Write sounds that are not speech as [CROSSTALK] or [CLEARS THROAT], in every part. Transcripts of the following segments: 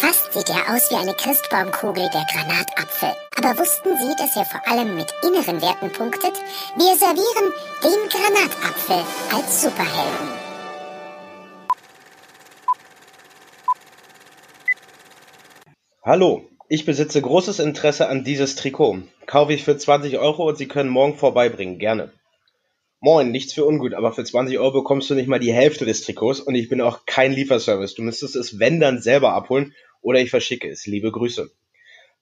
Fast sieht er aus wie eine Christbaumkugel, der Granatapfel. Aber wussten Sie, dass er vor allem mit inneren Werten punktet? Wir servieren den Granatapfel als Superhelden. Hallo, ich besitze großes Interesse an dieses Trikot. Kaufe ich für 20 Euro und Sie können morgen vorbeibringen. Gerne. Moin, nichts für ungut, aber für 20 Euro bekommst du nicht mal die Hälfte des Trikots und ich bin auch kein Lieferservice. Du müsstest es, wenn dann, selber abholen oder ich verschicke es. Liebe Grüße.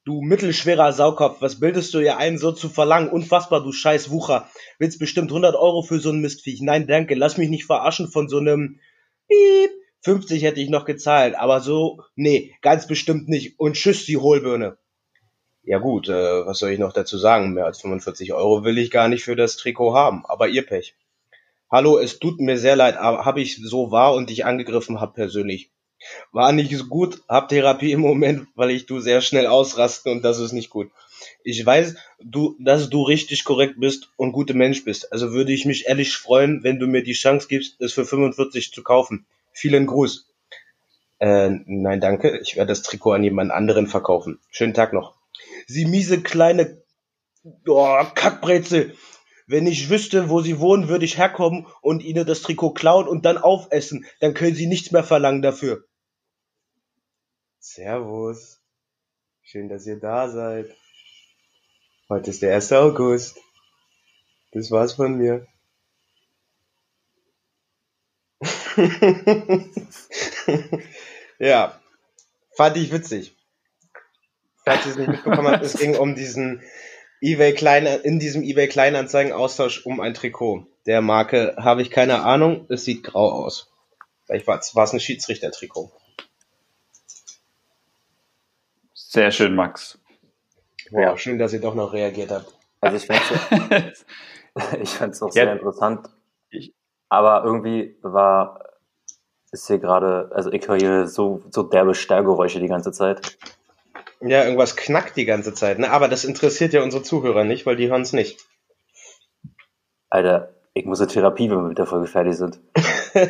Du mittelschwerer Saukopf, was bildest du dir ein, so zu verlangen? Unfassbar, du scheiß Wucher. Willst bestimmt 100 Euro für so ein Mistviech. Nein, danke, lass mich nicht verarschen von so einem Piep. 50 hätte ich noch gezahlt, aber so, nee, ganz bestimmt nicht. Und tschüss, die Hohlbirne. Ja gut, äh, was soll ich noch dazu sagen? Mehr als 45 Euro will ich gar nicht für das Trikot haben, aber ihr Pech. Hallo, es tut mir sehr leid, aber habe ich so wahr und dich angegriffen hab persönlich. War nicht so gut, hab Therapie im Moment, weil ich du sehr schnell ausrasten und das ist nicht gut. Ich weiß, du, dass du richtig korrekt bist und guter Mensch bist. Also würde ich mich ehrlich freuen, wenn du mir die Chance gibst, es für 45 zu kaufen. Vielen Gruß. Äh, nein, danke. Ich werde das Trikot an jemand anderen verkaufen. Schönen Tag noch. Sie miese kleine oh, Kackbrezel. Wenn ich wüsste, wo sie wohnen, würde ich herkommen und ihnen das Trikot klauen und dann aufessen. Dann können sie nichts mehr verlangen dafür. Servus. Schön, dass ihr da seid. Heute ist der 1. August. Das war's von mir. [LAUGHS] ja, fand ich witzig falls ihr es nicht mitbekommen habt, es ging um diesen eBay Kleine, in diesem eBay Kleinanzeigen Austausch um ein Trikot. Der Marke habe ich keine Ahnung, es sieht grau aus. Vielleicht war es ein Schiedsrichter-Trikot. Sehr schön, Max. Wow, ja. schön, dass ihr doch noch reagiert habt. Also ich fand es [LAUGHS] auch ja. sehr interessant. Aber irgendwie war ist hier gerade, also ich höre hier so, so derbe Stallgeräusche die ganze Zeit. Ja, irgendwas knackt die ganze Zeit, ne? Aber das interessiert ja unsere Zuhörer nicht, weil die hören es nicht. Alter, ich muss in Therapie, wenn wir mit der Folge fertig sind. [LAUGHS] das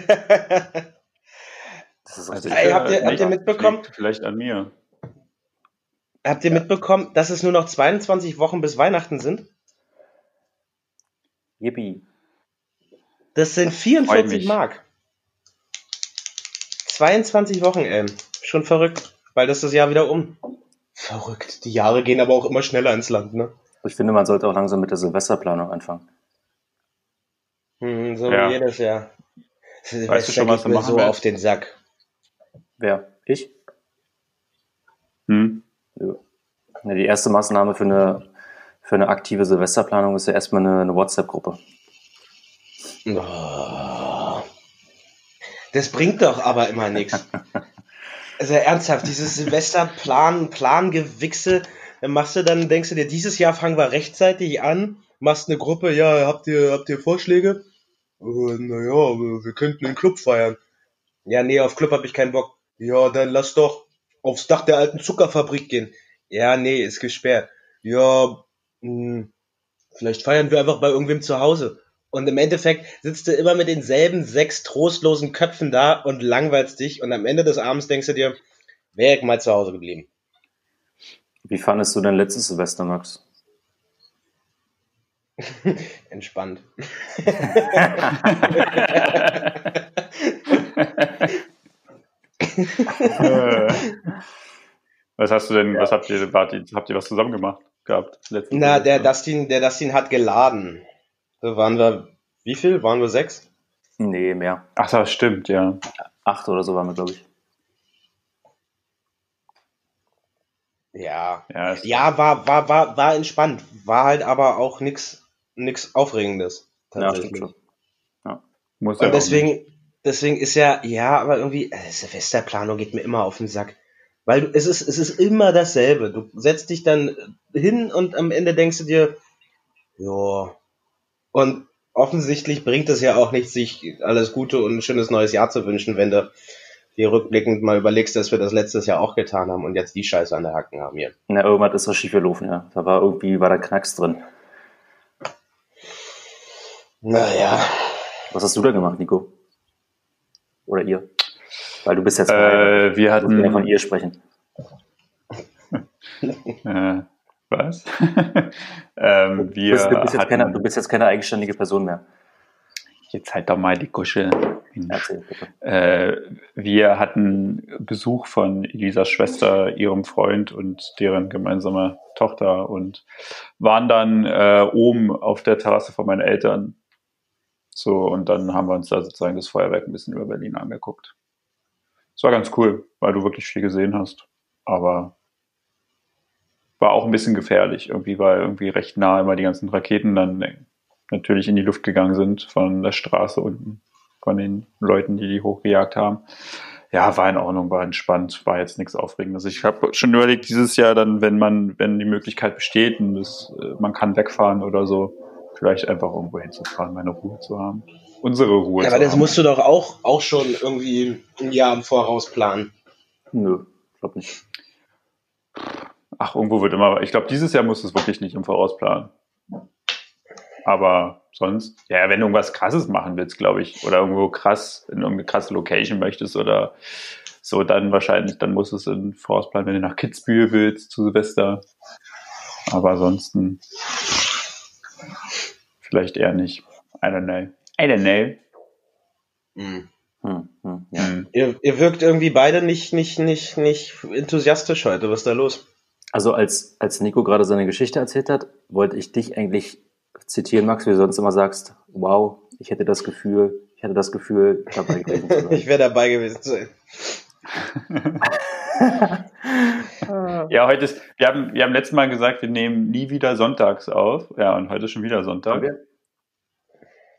ist also Ey, habt ihr, habt ihr mitbekommen? Vielleicht an mir. Habt ihr ja. mitbekommen, dass es nur noch 22 Wochen bis Weihnachten sind? Yippie. Das sind 44 Mark. 22 Wochen, ey. Schon verrückt. Weil das ist das Jahr wieder um. Verrückt. Die Jahre gehen aber auch immer schneller ins Land, ne? Ich finde, man sollte auch langsam mit der Silvesterplanung anfangen. Hm, so ja. wie jedes Jahr. Silvester weißt du schon, was du machen so willst? auf den Sack. Wer? Ich? Hm? Ja, die erste Maßnahme für eine, für eine aktive Silvesterplanung ist ja erstmal eine, eine WhatsApp-Gruppe. Oh. Das bringt doch aber immer nichts. [LAUGHS] Also ernsthaft, dieses Silvesterplan, Plangewichse, dann machst du dann, denkst du dir, dieses Jahr fangen wir rechtzeitig an, machst eine Gruppe, ja, habt ihr, habt ihr Vorschläge? Uh, naja, wir könnten einen Club feiern. Ja, nee, auf Club hab ich keinen Bock. Ja, dann lass doch aufs Dach der alten Zuckerfabrik gehen. Ja, nee, ist gesperrt. Ja, mh, hm, vielleicht feiern wir einfach bei irgendwem zu Hause. Und im Endeffekt sitzt du immer mit denselben sechs trostlosen Köpfen da und langweilst dich. Und am Ende des Abends denkst du dir, wäre ich mal zu Hause geblieben. Wie fandest du dein letztes Silvester, Max? [LAUGHS] Entspannt. [LAUGHS] was hast du denn, ja. was habt ihr, habt ihr was zusammen gemacht gehabt? Na, der Dustin, der Dustin hat geladen. Da waren wir, wie viel? Waren wir sechs? Nee, mehr. Ach, das stimmt, ja. Acht oder so waren wir, glaube ich. Ja, ja, ja war, war, war, war entspannt. War halt aber auch nichts nix Aufregendes. Tatsächlich. Ja, ja. Muss Und deswegen, deswegen ist ja, ja, aber irgendwie, äh, Silvesterplanung geht mir immer auf den Sack. Weil du, es ist, es ist immer dasselbe. Du setzt dich dann hin und am Ende denkst du dir, ja, und offensichtlich bringt es ja auch nicht, sich alles Gute und ein schönes neues Jahr zu wünschen, wenn du dir rückblickend mal überlegst, dass wir das letztes Jahr auch getan haben und jetzt die Scheiße an der Hacken haben hier. Na, irgendwas ist so schief gelaufen, ja. Da war irgendwie, war da Knacks drin. Naja. Was hast du da gemacht, Nico? Oder ihr? Weil du bist jetzt äh, wir hatten von ihr sprechen. [LAUGHS] äh, was? [LAUGHS] ähm, wir du, bist, du, bist hatten, keine, du bist jetzt keine eigenständige Person mehr. Jetzt halt doch mal die Gusche. Äh, wir hatten Besuch von Elisas Schwester, ihrem Freund und deren gemeinsame Tochter und waren dann äh, oben auf der Terrasse von meinen Eltern. So, und dann haben wir uns da sozusagen das Feuerwerk ein bisschen über Berlin angeguckt. Es war ganz cool, weil du wirklich viel gesehen hast. Aber war auch ein bisschen gefährlich, irgendwie, weil irgendwie recht nah immer die ganzen Raketen dann natürlich in die Luft gegangen sind von der Straße unten, von den Leuten, die die hochgejagt haben. Ja, war in Ordnung, war entspannt, war jetzt nichts Aufregendes. Ich habe schon überlegt, dieses Jahr dann, wenn man, wenn die Möglichkeit besteht und das, äh, man kann wegfahren oder so, vielleicht einfach irgendwo hinzufahren, meine Ruhe zu haben. Unsere Ruhe. Ja, aber das haben. musst du doch auch, auch schon irgendwie ein Jahr im Voraus planen. Nö, glaub nicht. Ach, irgendwo wird immer, ich glaube, dieses Jahr muss es wirklich nicht im Voraus planen. Aber sonst, ja, wenn du irgendwas krasses machen willst, glaube ich, oder irgendwo krass in irgendeine krasse Location möchtest oder so, dann wahrscheinlich, dann muss es in Vorausplan, wenn du nach Kitzbühel willst zu Silvester. Aber ansonsten vielleicht eher nicht. I don't know. I don't know. Hm. Hm, hm, ja. hm. Ihr, ihr wirkt irgendwie beide nicht, nicht, nicht, nicht enthusiastisch heute. Was ist da los? Also als, als Nico gerade seine Geschichte erzählt hat, wollte ich dich eigentlich zitieren, Max, wie du sonst immer sagst, wow, ich hätte das Gefühl, ich hatte das Gefühl, dabei gewesen zu sein. [LAUGHS] ich wäre dabei gewesen zu sein. [LAUGHS] ja, heute ist, wir haben, wir haben letztes Mal gesagt, wir nehmen nie wieder sonntags auf. Ja, und heute ist schon wieder Sonntag. Okay.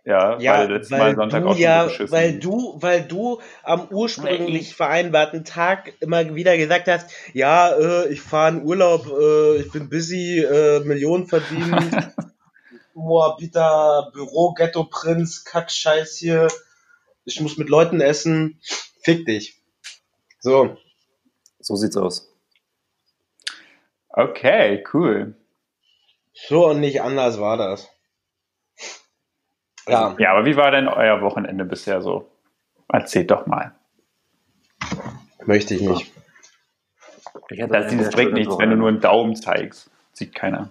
Ja, ja, weil letztes Mal Sonntag du, auch ja, so weil du, weil du am ursprünglich vereinbarten Tag immer wieder gesagt hast, ja, äh, ich fahre in Urlaub, äh, ich bin busy, äh, Millionen verdient, [LAUGHS] Moabiter, Büro, Ghetto Prinz, Kackscheiß hier. Ich muss mit Leuten essen. Fick dich. So. So sieht's aus. Okay, cool. So und nicht anders war das. Ja. Ja, aber wie war denn euer Wochenende bisher so? Erzählt doch mal. Möchte ich nicht. Ich das, das bringt nichts, wenn du nur einen Daumen zeigst. Sieht keiner.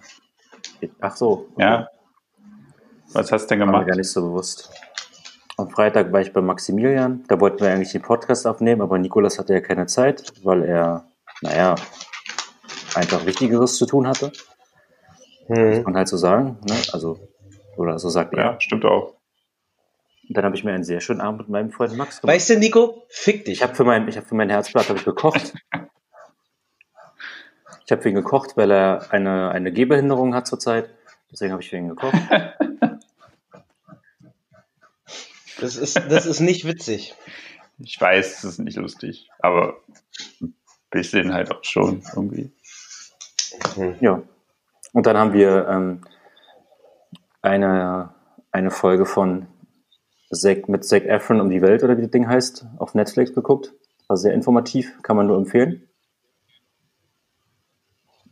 Ach so. Okay. Ja. Was hast du denn gemacht? War mir gar nicht so bewusst. Am Freitag war ich bei Maximilian. Da wollten wir eigentlich den Podcast aufnehmen, aber Nikolas hatte ja keine Zeit, weil er, naja, einfach Wichtigeres zu tun hatte. Hm. Muss man halt so sagen. Ne? Also, oder so sagt er. Ja, stimmt auch. Und dann habe ich mir einen sehr schönen Abend mit meinem Freund Max gemacht. Weißt du, Nico? Fick dich. Ich habe für mein, ich hab für mein Herzblatt ich gekocht. [LAUGHS] ich habe für ihn gekocht, weil er eine, eine Gehbehinderung hat zurzeit. Deswegen habe ich für ihn gekocht. [LAUGHS] Das ist, das ist nicht witzig. Ich weiß, es ist nicht lustig, aber ein bisschen halt auch schon irgendwie. Mhm. Ja. Und dann haben wir ähm, eine, eine Folge von Zack, mit Zack Efron um die Welt oder wie das Ding heißt, auf Netflix geguckt. War sehr informativ, kann man nur empfehlen.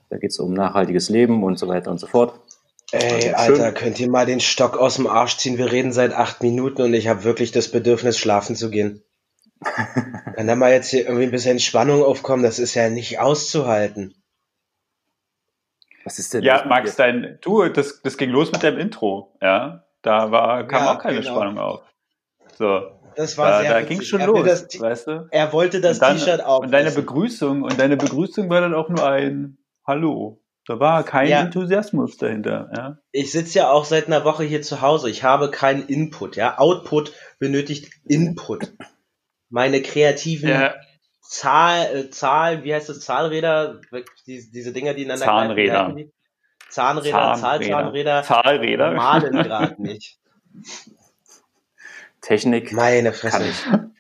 Da geht es um nachhaltiges Leben und so weiter und so fort. Ey, Alter, könnt ihr mal den Stock aus dem Arsch ziehen? Wir reden seit acht Minuten und ich habe wirklich das Bedürfnis, schlafen zu gehen. [LAUGHS] Kann da mal jetzt hier irgendwie ein bisschen Spannung aufkommen? Das ist ja nicht auszuhalten. Was ist denn? Ja, Max, dein, du, das, das ging los mit deinem Intro, ja. Da war, kam ja, auch keine genau. Spannung auf. So. Das war da, sehr Da ging schon los, das, weißt du? Er wollte das T-Shirt auch. Und deine Begrüßung, und deine Begrüßung war dann auch nur ein Hallo. Da war kein ja. Enthusiasmus dahinter. Ja. Ich sitze ja auch seit einer Woche hier zu Hause. Ich habe keinen Input. Ja, Output benötigt Input. Meine kreativen ja. Zahl, äh, Zahl, wie heißt das? Zahlräder, diese, diese Dinger, die ineinander Zahnräder. Die? Zahnräder, Zahlzahnräder, Zahlräder malen [LAUGHS] gerade nicht. Technik. Meine Fresse.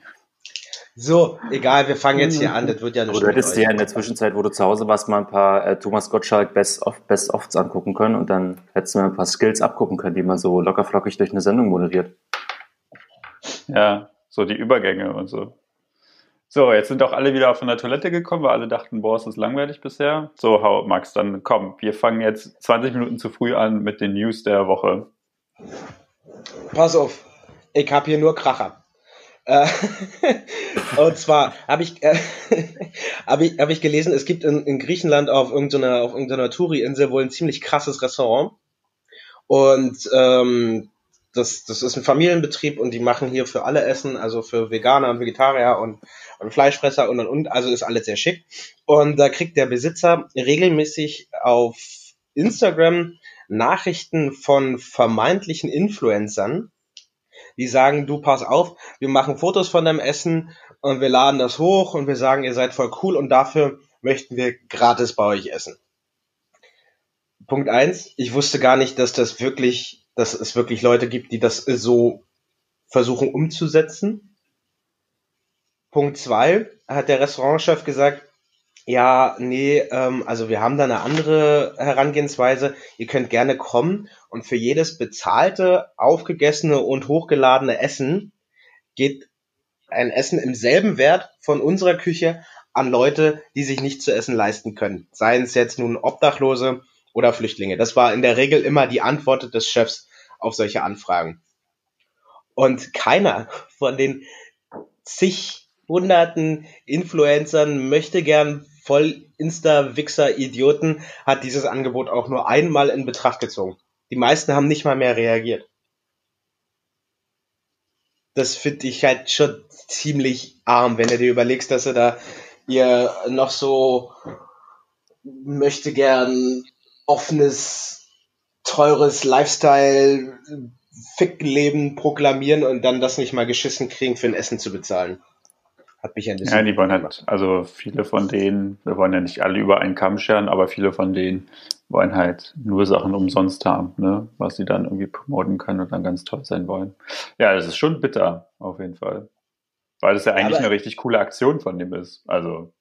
So, egal, wir fangen jetzt hier [LAUGHS] an. Das wird ja eine Du hättest dir ja in der Zwischenzeit, wo du zu Hause warst, mal ein paar äh, Thomas Gottschalk Best-of Best Ofs angucken können und dann hättest du mir ein paar Skills abgucken können, die man so lockerflockig durch eine Sendung moderiert. Ja, so die Übergänge und so. So, jetzt sind auch alle wieder von der Toilette gekommen, weil alle dachten, boah, es ist langweilig bisher. So, Max, dann komm, wir fangen jetzt 20 Minuten zu früh an mit den News der Woche. Pass auf, ich hab hier nur Kracher. Äh, [LAUGHS] und zwar habe ich, äh, [LAUGHS] hab ich, hab ich gelesen, es gibt in, in Griechenland auf irgendeiner, auf irgendeiner Touri-Insel wohl ein ziemlich krasses Restaurant. Und ähm, das, das ist ein Familienbetrieb und die machen hier für alle Essen, also für Veganer und Vegetarier und, und Fleischfresser und und und, also ist alles sehr schick. Und da kriegt der Besitzer regelmäßig auf Instagram Nachrichten von vermeintlichen Influencern, die sagen, du pass auf, wir machen Fotos von deinem Essen und wir laden das hoch und wir sagen, ihr seid voll cool und dafür möchten wir gratis bei euch essen. Punkt eins, ich wusste gar nicht, dass das wirklich, dass es wirklich Leute gibt, die das so versuchen umzusetzen. Punkt zwei, hat der Restaurantchef gesagt, ja, nee, ähm, also wir haben da eine andere Herangehensweise. Ihr könnt gerne kommen und für jedes bezahlte, aufgegessene und hochgeladene Essen geht ein Essen im selben Wert von unserer Küche an Leute, die sich nicht zu essen leisten können. Seien es jetzt nun Obdachlose oder Flüchtlinge. Das war in der Regel immer die Antwort des Chefs auf solche Anfragen. Und keiner von den zig hunderten Influencern möchte gern voll Insta-Wichser-Idioten hat dieses Angebot auch nur einmal in Betracht gezogen. Die meisten haben nicht mal mehr reagiert. Das finde ich halt schon ziemlich arm, wenn du dir überlegst, dass du da ihr noch so möchte gern offenes, teures Lifestyle, Fickleben proklamieren und dann das nicht mal geschissen kriegen, für ein Essen zu bezahlen. Hat mich ein bisschen. Ja, die wollen halt, also viele von denen, wir wollen ja nicht alle über einen Kamm scheren, aber viele von denen wollen halt nur Sachen umsonst haben, ne? was sie dann irgendwie promoten können und dann ganz toll sein wollen. Ja, das ist schon bitter, auf jeden Fall. Weil das ja eigentlich aber, eine richtig coole Aktion von dem ist. Also.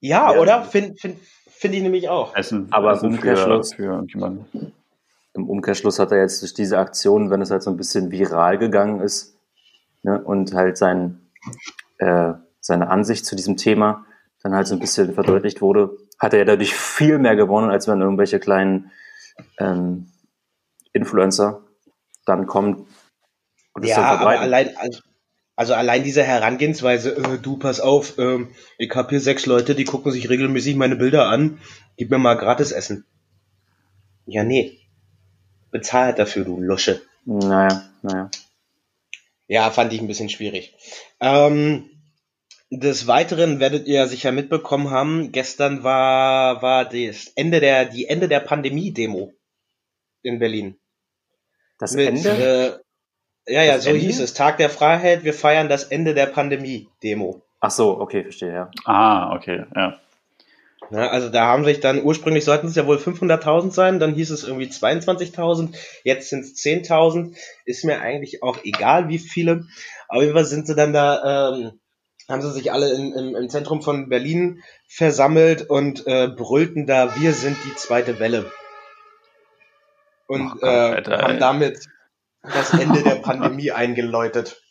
Ja, ja oder? Finde find, find ich nämlich auch. Essen, aber Essen für, für irgendjemanden. Im Umkehrschluss hat er jetzt durch diese Aktion, wenn es halt so ein bisschen viral gegangen ist, ne, und halt sein äh, seine Ansicht zu diesem Thema dann halt so ein bisschen verdeutlicht wurde, hat er ja dadurch viel mehr gewonnen, als wenn irgendwelche kleinen ähm, Influencer dann kommen und ja, dann aber allein, also, also, allein diese Herangehensweise, äh, du pass auf, äh, ich habe hier sechs Leute, die gucken sich regelmäßig meine Bilder an, gib mir mal gratis Essen. Ja, nee. Bezahl halt dafür, du Lusche. Naja, naja. Ja, fand ich ein bisschen schwierig. Ähm, des Weiteren werdet ihr sicher mitbekommen haben, gestern war, war das Ende der, die Ende der Pandemie-Demo in Berlin. Das Mit, Ende? Äh, ja, ja, das so Ende? hieß es. Tag der Freiheit, wir feiern das Ende der Pandemie-Demo. Ach so, okay, verstehe, ja. Ah, okay, ja. Ja, also da haben sich dann, ursprünglich sollten es ja wohl 500.000 sein, dann hieß es irgendwie 22.000, jetzt sind es 10.000, ist mir eigentlich auch egal, wie viele. Auf jeden Fall sind sie dann da, ähm, haben sie sich alle in, im, im Zentrum von Berlin versammelt und äh, brüllten da, wir sind die zweite Welle. Und oh Gott, äh, Alter, haben damit das Ende der Pandemie eingeläutet.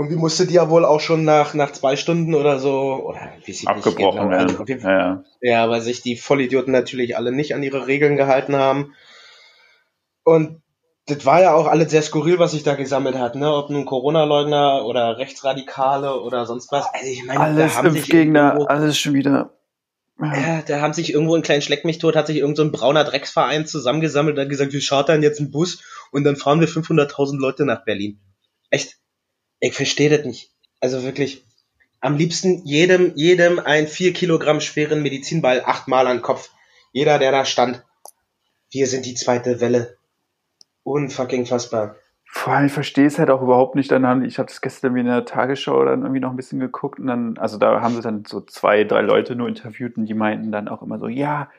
Irgendwie musste die ja wohl auch schon nach, nach zwei Stunden oder so, oder wie sie abgebrochen werden. Also, ja, ja. weil sich die Vollidioten natürlich alle nicht an ihre Regeln gehalten haben. Und das war ja auch alles sehr skurril, was sich da gesammelt hat, ne? Ob nun Corona-Leugner oder Rechtsradikale oder sonst was. Also ich meine, alles da haben sich Gegner, irgendwo, alles schon wieder. Ja, da haben sich irgendwo ein kleinen Schleck mich tot, hat sich irgend so ein brauner Drecksverein zusammengesammelt und hat gesagt, wir chartern jetzt einen Bus und dann fahren wir 500.000 Leute nach Berlin. Echt? Ich verstehe das nicht. Also wirklich, am liebsten jedem, jedem ein vier Kilogramm schweren Medizinball achtmal an den Kopf. Jeder, der da stand. Wir sind die zweite Welle. Unfucking fassbar. Vor allem, ich verstehe es halt auch überhaupt nicht. Dann ich habe das gestern in der Tagesschau dann irgendwie noch ein bisschen geguckt und dann, also da haben sie dann so zwei, drei Leute nur interviewt und die meinten dann auch immer so, ja,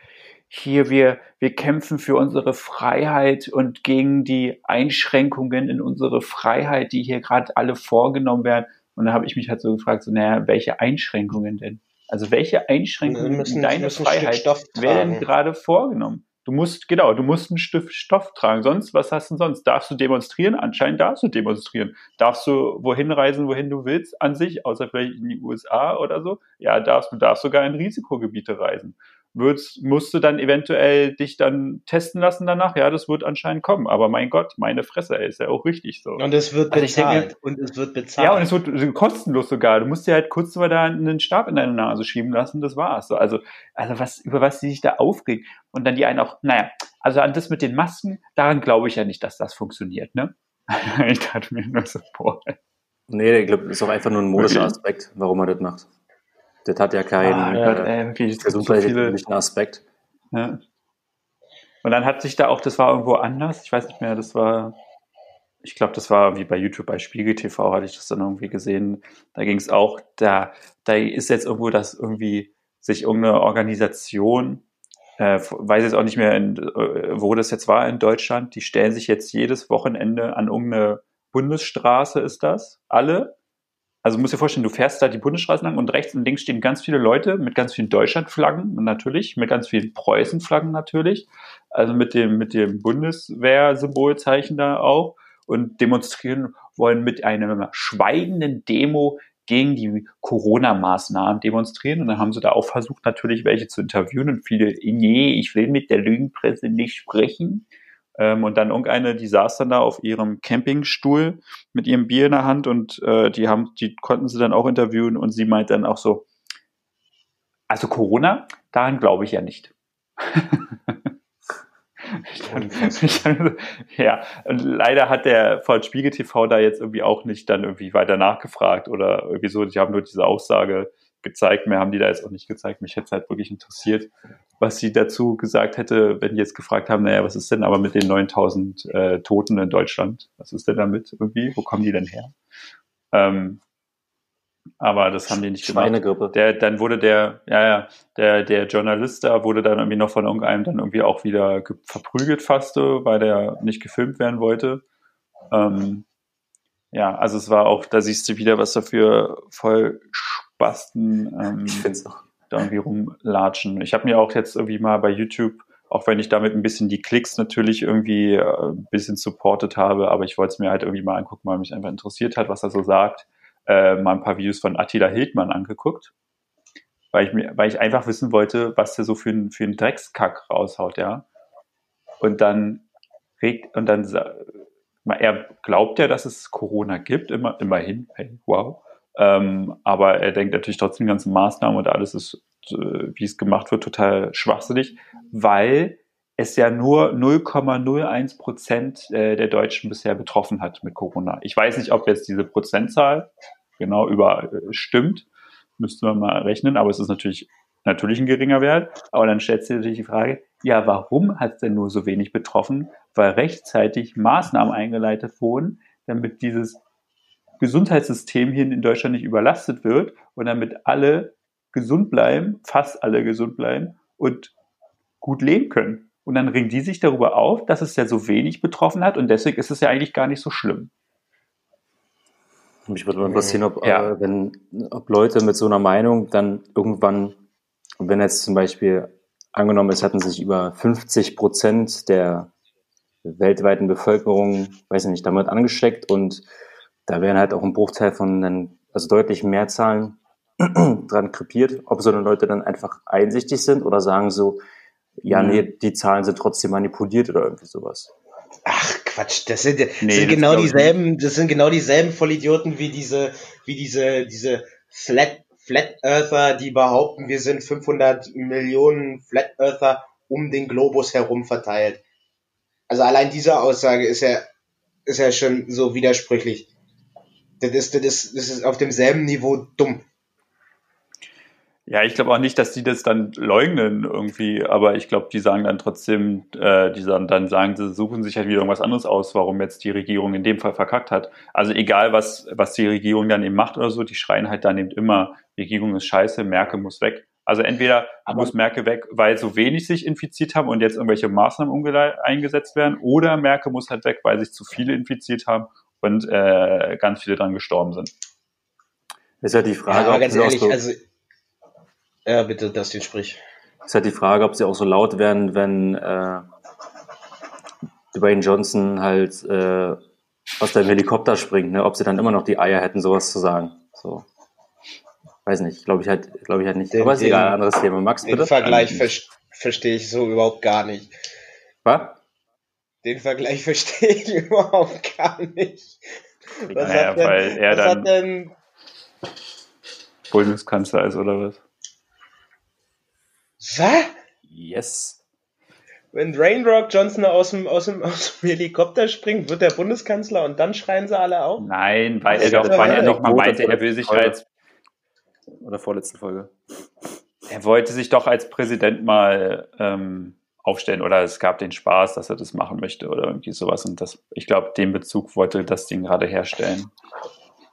hier wir, wir kämpfen für unsere Freiheit und gegen die Einschränkungen in unsere Freiheit, die hier gerade alle vorgenommen werden. Und da habe ich mich halt so gefragt, so, naja, welche Einschränkungen denn? Also welche Einschränkungen müssen, in deine Freiheit werden gerade vorgenommen? Du musst, genau, du musst einen Stift Stoff tragen. Sonst, was hast du sonst? Darfst du demonstrieren? Anscheinend darfst du demonstrieren. Darfst du wohin reisen, wohin du willst, an sich, außer vielleicht in die USA oder so? Ja, darfst du darfst sogar in Risikogebiete reisen. Wird's, musst du dann eventuell dich dann testen lassen danach. Ja, das wird anscheinend kommen. Aber mein Gott, meine Fresse, ey, ist ja auch richtig so. Und es wird Also bezahlt. denke- und es wird bezahlt. Ja, und es wird kostenlos sogar. Du musst dir halt kurz mal da einen Stab in deine Nase schieben lassen, das war's. So, also, also was, über was die sich da aufregen. Und dann die einen auch, naja, also an das mit den Masken, daran glaube ich ja nicht, dass das funktioniert, ne? [LAUGHS] ich dachte mir nur so, boah. Nee, ich glaube, das ist auch einfach nur ein modischer? Aspekt, warum er das macht. Das hat ja keinen Ah, ja, äh, gesundheitlichen Aspekt. Ja. Und dann hat sich da auch, das war irgendwo anders, ich weiß nicht mehr, das war, ich glaube, das war wie bei YouTube, bei Spiegel TV hatte ich das dann irgendwie gesehen. Da ging es auch, da, da ist jetzt irgendwo, dass irgendwie sich irgendeine Organisation, äh, weiß jetzt auch nicht mehr, in, äh, wo das jetzt war in Deutschland, die stellen sich jetzt jedes Wochenende an irgendeine Bundesstraße, ist das, alle. Also musst dir vorstellen, du fährst da die Bundesstraße lang und rechts und links stehen ganz viele Leute mit ganz vielen Deutschlandflaggen natürlich, mit ganz vielen Preußenflaggen natürlich, also mit dem, mit dem Bundeswehr-Symbolzeichen da auch und demonstrieren wollen mit einer schweigenden Demo gegen die Corona-Maßnahmen demonstrieren. Und dann haben sie da auch versucht, natürlich welche zu interviewen und viele, nee, ich will mit der Lügenpresse nicht sprechen. Ähm, und dann irgendeine, die saß dann da auf ihrem Campingstuhl mit ihrem Bier in der Hand und äh, die haben, die konnten sie dann auch interviewen und sie meint dann auch so, also Corona, daran glaube ich ja nicht. Ich [LAUGHS] ich dachte, ja, und leider hat der von Spiegel TV da jetzt irgendwie auch nicht dann irgendwie weiter nachgefragt oder irgendwie so. Die haben nur diese Aussage gezeigt. Mehr haben die da jetzt auch nicht gezeigt. Mich hätte es halt wirklich interessiert, was sie dazu gesagt hätte, wenn die jetzt gefragt haben, naja, was ist denn aber mit den 9000 äh, Toten in Deutschland? Was ist denn damit irgendwie? Wo kommen die denn her? Ähm, aber das haben die nicht gemacht. Schweinegrippe. Der, dann wurde der, ja, ja, der, der Journalist da wurde dann irgendwie noch von irgendeinem dann irgendwie auch wieder ge- verprügelt fast, so, weil der nicht gefilmt werden wollte. Ähm, ja, also es war auch, da siehst du wieder, was dafür voll Spasten ähm, Ich finde es auch. da irgendwie rumlatschen. Ich habe mir auch jetzt irgendwie mal bei YouTube, auch wenn ich damit ein bisschen die Klicks natürlich irgendwie äh, ein bisschen supportet habe, aber ich wollte es mir halt irgendwie mal angucken, weil mich einfach interessiert hat, was er so sagt, äh, mal ein paar Videos von Attila Hildmann angeguckt, weil ich mir, weil ich einfach wissen wollte, was der so für ein für einen Dreckskack raushaut, ja. Und dann regt und dann er glaubt ja, dass es Corona gibt, immer immerhin, hey, wow. Ähm, aber er denkt natürlich trotzdem, die ganzen Maßnahmen und alles ist, äh, wie es gemacht wird, total schwachsinnig, weil es ja nur 0,01 Prozent äh, der Deutschen bisher betroffen hat mit Corona. Ich weiß nicht, ob jetzt diese Prozentzahl genau über äh, müsste man mal rechnen, aber es ist natürlich natürlich ein geringer Wert. Aber dann stellt sich natürlich die Frage, ja, warum hat es denn nur so wenig betroffen? Weil rechtzeitig Maßnahmen eingeleitet wurden, damit dieses Gesundheitssystem hier in Deutschland nicht überlastet wird und damit alle gesund bleiben, fast alle gesund bleiben und gut leben können. Und dann ringen die sich darüber auf, dass es ja so wenig betroffen hat und deswegen ist es ja eigentlich gar nicht so schlimm. Mich würde mal interessieren, ob, Ja. äh, wenn, ob Leute mit so einer Meinung dann irgendwann, wenn jetzt zum Beispiel angenommen, es hatten sich über 50 Prozent der weltweiten Bevölkerung, weiß ich nicht, damit angesteckt und da wären halt auch ein Bruchteil von dann, also deutlich mehr Zahlen [CLEARS THROAT] dran krepiert, ob so eine Leute dann einfach einsichtig sind oder sagen so, ja, Mhm. nee, die Zahlen sind trotzdem manipuliert oder irgendwie sowas. Ach Quatsch, das sind, das Nee, sind das genau dieselben, das sind genau dieselben Vollidioten wie diese, wie diese, diese Flat, Flat Earther, die behaupten, wir sind 500 Millionen Flat Earther um den Globus herum verteilt. Also allein diese Aussage ist ja, ist ja schon so widersprüchlich. Das ist, das ist, das ist auf demselben Niveau dumm. Ja, ich glaube auch nicht, dass die das dann leugnen irgendwie, aber ich glaube, die sagen dann trotzdem, äh, die sagen, dann sagen, sie suchen sich halt wieder irgendwas anderes aus, warum jetzt die Regierung in dem Fall verkackt hat. Also egal, was, was die Regierung dann eben macht oder so, die schreien halt dann eben immer, Regierung ist scheiße, Merkel muss weg. Also entweder Aber- muss Merkel weg, weil so wenig sich infiziert haben und jetzt irgendwelche Maßnahmen eingesetzt werden, oder Merkel muss halt weg, weil sich zu viele infiziert haben und äh, ganz viele dran gestorben sind. Ist halt die Ja, Frage, aber ob ganz sie auch ehrlich, so, also, ja, bitte, Dustin, sprich. Ist halt die Frage, ob sie auch so laut werden, wenn äh, Dwayne Johnson halt äh, aus dem Helikopter springt, ne? ob sie dann immer noch die Eier hätten, sowas zu sagen. So. Weiß weiß nicht, glaube ich halt, glaube ich halt nicht. Den, Aber ist egal, anderes Thema. Max, bitte? Den Vergleich ver verstehe ich so überhaupt gar nicht. Was? Den Vergleich [LAUGHS] verstehe ich überhaupt gar nicht. Was, naja, hat, denn, weil er was dann hat denn Bundeskanzler ist oder was? Was? Yes. Wenn Rainrock Johnson aus dem, aus, dem, aus dem Helikopter springt, wird der Bundeskanzler und dann schreien sie alle auf? Nein, weil er doch, weil er doch mal meinte, er will sich als. Oder vorletzte Folge. Er wollte sich doch als Präsident mal ähm, aufstellen oder es gab den Spaß, dass er das machen möchte oder irgendwie sowas. Und das, ich glaube, den Bezug wollte das Ding gerade herstellen.